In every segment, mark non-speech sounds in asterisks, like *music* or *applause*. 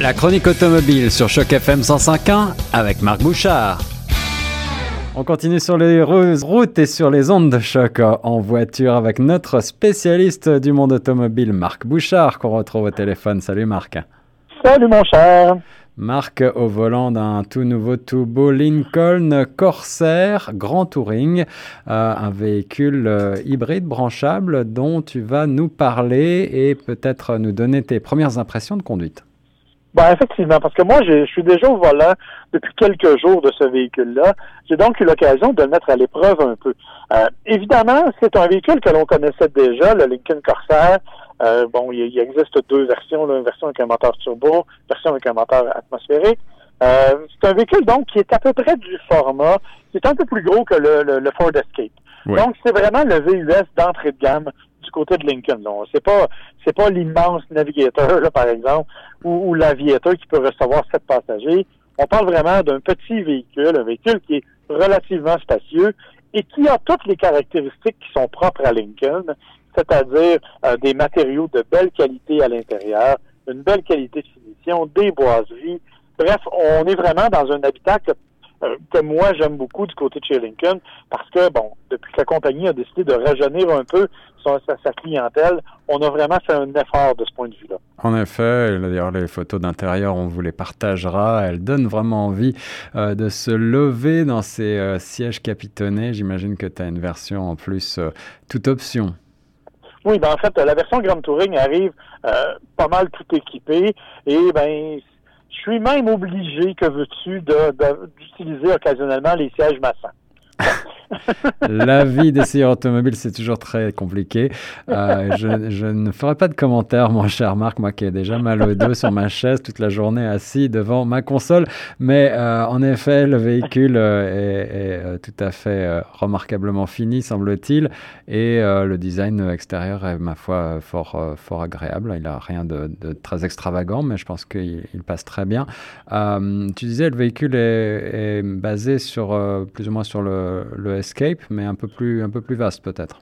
La chronique automobile sur Choc FM 105.1 avec Marc Bouchard. On continue sur les routes et sur les ondes de choc en voiture avec notre spécialiste du monde automobile, Marc Bouchard, qu'on retrouve au téléphone. Salut Marc. Salut mon cher. Marc au volant d'un tout nouveau tout beau Lincoln Corsair Grand Touring, euh, un véhicule euh, hybride branchable dont tu vas nous parler et peut-être nous donner tes premières impressions de conduite. Ben, effectivement, parce que moi, je suis déjà au volant depuis quelques jours de ce véhicule-là. J'ai donc eu l'occasion de le mettre à l'épreuve un peu. Euh, évidemment, c'est un véhicule que l'on connaissait déjà, le Lincoln Corsair. Euh, bon, il, existe deux versions, une version avec un moteur turbo, une version avec un moteur atmosphérique. Euh, c'est un véhicule donc qui est à peu près du format, qui est un peu plus gros que le, Ford Escape. Donc, c'est vraiment le VUS d'entrée de gamme du côté de Lincoln. C'est pas c'est pas l'immense navigateur, là, par exemple, ou, ou l'aviateur qui peut recevoir sept passagers. On parle vraiment d'un petit véhicule, un véhicule qui est relativement spacieux et qui a toutes les caractéristiques qui sont propres à Lincoln, c'est-à-dire euh, des matériaux de belle qualité à l'intérieur, une belle qualité de finition, des boiseries. Bref, on est vraiment dans un habitacle euh, que moi j'aime beaucoup du côté de chez Lincoln parce que, bon, depuis que la compagnie a décidé de rajeunir un peu sa, sa clientèle, on a vraiment fait un effort de ce point de vue-là. En effet, d'ailleurs les photos d'intérieur, on vous les partagera. Elles donnent vraiment envie euh, de se lever dans ces euh, sièges capitonnés. J'imagine que tu as une version en plus toute option. Oui, ben en fait, la version Grand Touring arrive pas mal tout équipée et ben je suis même obligé, que veux-tu, d'utiliser occasionnellement les sièges massants. La vie d'essayeur automobile, c'est toujours très compliqué. Euh, je, ne ferai pas de commentaires, mon cher Marc, moi qui ai déjà mal au dos sur ma chaise toute la journée assis devant ma console. Mais euh, en effet, le véhicule euh, est, tout à fait remarquablement fini, semble-t-il. Et le design extérieur est, ma foi, fort, agréable. Il n'a rien de, très extravagant, mais je pense qu'il passe très bien. tu disais, le véhicule est, basé sur plus ou moins sur le, le Escape, mais un peu plus, un peu plus vaste peut-être.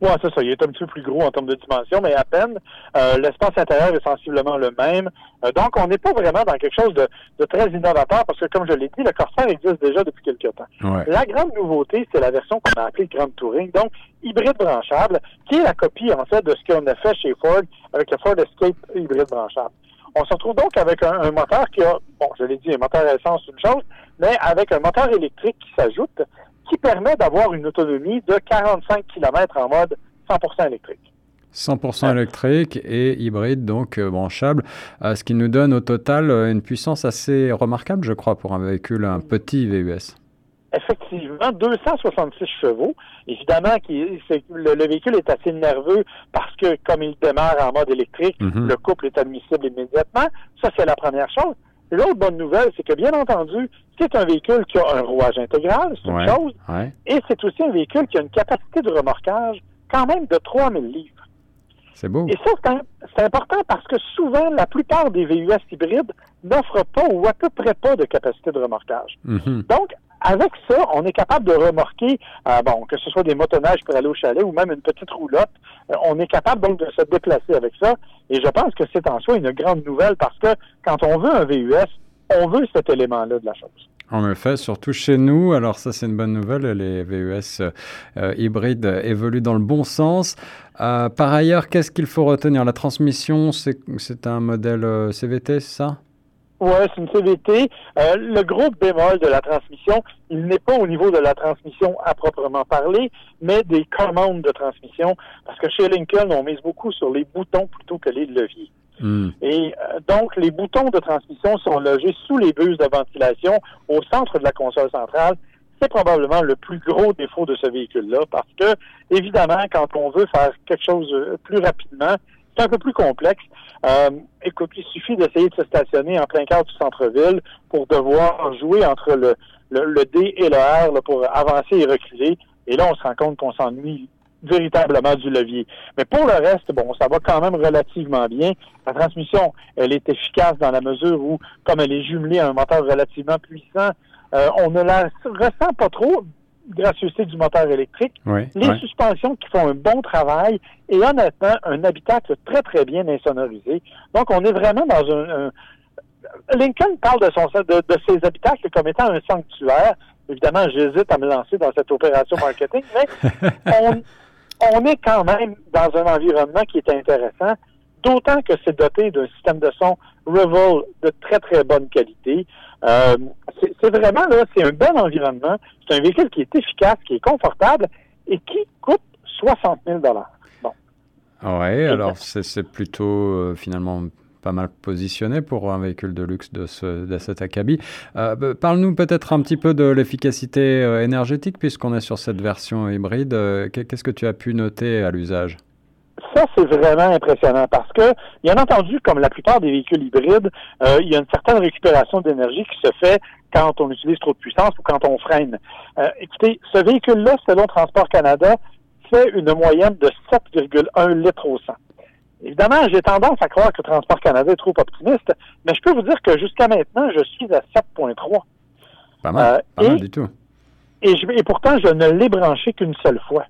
Oui, c'est ça. Il est un petit peu plus gros en termes de dimension, mais à peine. Euh, l'espace intérieur est sensiblement le même. Euh, donc, on n'est pas vraiment dans quelque chose de, très innovateur parce que, comme je l'ai dit, le Corsair existe déjà depuis quelques temps. La grande nouveauté, c'est la version qu'on a appelée Grand Touring, donc hybride branchable, qui est la copie, en fait, de ce qu'on a fait chez Ford avec le Ford Escape hybride branchable. On se retrouve donc avec un, un moteur qui a, bon, je l'ai dit, un moteur à essence, une chose, mais avec un moteur électrique qui s'ajoute qui permet d'avoir une autonomie de 45 km en mode 100% électrique. 100% électrique et hybride, donc euh, branchable, euh, ce qui nous donne au total euh, une puissance assez remarquable, je crois, pour un véhicule, un petit VUS. Effectivement, 266 chevaux. Évidemment, qui, le, le, véhicule est assez nerveux parce que comme il démarre en mode électrique, mhm. le couple est admissible immédiatement. Ça, c'est la première chose. L'autre bonne nouvelle, c'est que bien entendu, c'est un véhicule qui a un rouage intégral, c'est une chose, et c'est aussi un véhicule qui a une capacité de remorquage quand même de 3000 livres. C'est beau. Et ça, c'est important parce que souvent, la plupart des VUS hybrides n'offrent pas ou à peu près pas de capacité de remorquage. Mm-hmm. Donc, avec ça, on est capable de remorquer, euh, bon, que ce soit des motonnages pour aller au chalet ou même une petite roulotte, euh, on est capable donc de se déplacer avec ça. Et je pense que c'est en soi une grande nouvelle parce que quand on veut un VUS, on veut cet élément-là de la chose. En effet, surtout chez nous. Alors ça, c'est une bonne nouvelle. Les VUS euh, hybrides évoluent dans le bon sens. par ailleurs, qu'est-ce qu'il faut retenir? La transmission, c'est un modèle CVT, c'est ça? Oui, c'est une CVT. Euh, le gros bémol de la transmission, il n'est pas au niveau de la transmission à proprement parler, mais des commandes de transmission, parce que chez Lincoln, on mise beaucoup sur les boutons plutôt que les leviers. Hmm. Et euh, donc, les boutons de transmission sont logés sous les buses de ventilation au centre de la console centrale. C'est probablement le plus gros défaut de ce véhicule-là, parce que, évidemment, quand on veut faire quelque chose euh, plus rapidement, c'est un peu plus complexe. Euh, écoute, il suffit d'essayer de se stationner en plein cœur du centre-ville pour devoir jouer entre le, le, D et le R pour avancer et reculer. Et là, on se rend compte qu'on s'ennuie véritablement du levier. Mais pour le reste, bon, ça va quand même relativement bien. La transmission, elle est efficace dans la mesure où, comme elle est jumelée à un moteur relativement puissant, euh, on ne la ressent pas trop gracieuseté du moteur électrique, les suspensions qui font un bon travail et honnêtement, un habitacle très, très bien insonorisé. Donc, on est vraiment dans un, Lincoln parle de, son, de, de ses habitacles comme étant un sanctuaire. Évidemment, j'hésite à me lancer dans cette opération marketing, mais *laughs* on, on est quand même dans un environnement qui est intéressant, d'autant que c'est doté d'un système de son Revol de très, très bonne qualité. Euh, c'est vraiment, là, c'est un bon environnement. C'est un véhicule qui est efficace, qui est confortable et qui coûte 60 000 Bon. Oui, alors c'est plutôt euh, finalement pas mal positionné pour un véhicule de luxe de, ce, de cet acabit. Euh, bah, parle-nous peut-être un petit peu de l'efficacité énergétique puisqu'on est sur cette version hybride. Qu'est-ce que tu as pu noter à l'usage? Ça, c'est vraiment impressionnant parce que, bien entendu, comme la plupart des véhicules hybrides, euh, il y a une certaine récupération d'énergie qui se fait quand on utilise trop de puissance ou quand on freine. Euh, écoutez, ce véhicule-là, selon Transport Canada, fait une moyenne de 7,1 litres au 100. Évidemment, j'ai tendance à croire que Transport Canada est trop optimiste, mais je peux vous dire que jusqu'à maintenant, je suis à 7,3. Pas mal, euh, pas mal du tout. Et, je, et pourtant, je ne l'ai branché qu'une seule fois.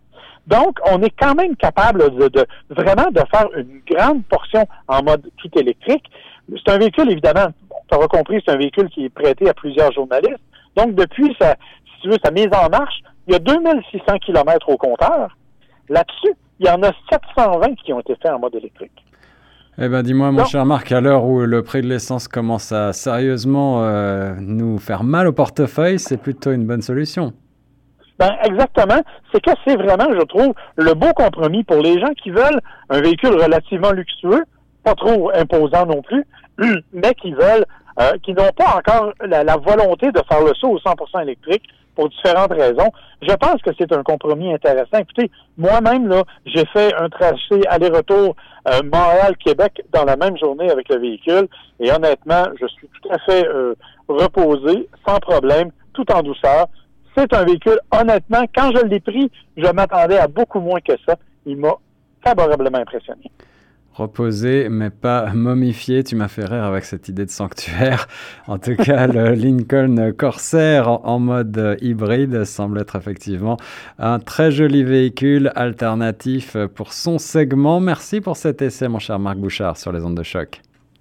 Donc, on est quand même capable de, vraiment de faire une grande portion en mode tout électrique. C'est un véhicule, évidemment, tu auras compris, c'est un véhicule qui est prêté à plusieurs journalistes. Donc, depuis sa, si tu veux, sa mise en marche, il y a 2600 km au compteur. Là-dessus, il y en a 720 qui ont été faits en mode électrique. Eh bien, dis-moi, mon cher Marc, à l'heure où le prix de l'essence commence à sérieusement euh, nous faire mal au portefeuille, c'est plutôt une bonne solution. Ben exactement. C'est que c'est vraiment, je trouve, le beau compromis pour les gens qui veulent un véhicule relativement luxueux, pas trop imposant non plus, *clears throat* mais qui veulent, euh, qui n'ont pas encore la, volonté de faire le saut au 100% électrique pour différentes raisons. Je pense que c'est un compromis intéressant. Écoutez, moi-même là, j'ai fait un tracé aller-retour euh, Montréal-Québec dans la même journée avec le véhicule, et honnêtement, je suis tout à fait euh, reposé, sans problème, tout en douceur. C'est un véhicule, honnêtement, quand je l'ai pris, je m'attendais à beaucoup moins que ça. Il m'a favorablement impressionné. Reposé, mais pas momifié. Tu m'as fait rire avec cette idée de sanctuaire. En tout cas, le *laughs* Lincoln Corsair en, mode hybride semble être effectivement un très joli véhicule alternatif pour son segment. Merci pour cet essai, mon cher Marc Bouchard, sur les ondes de choc.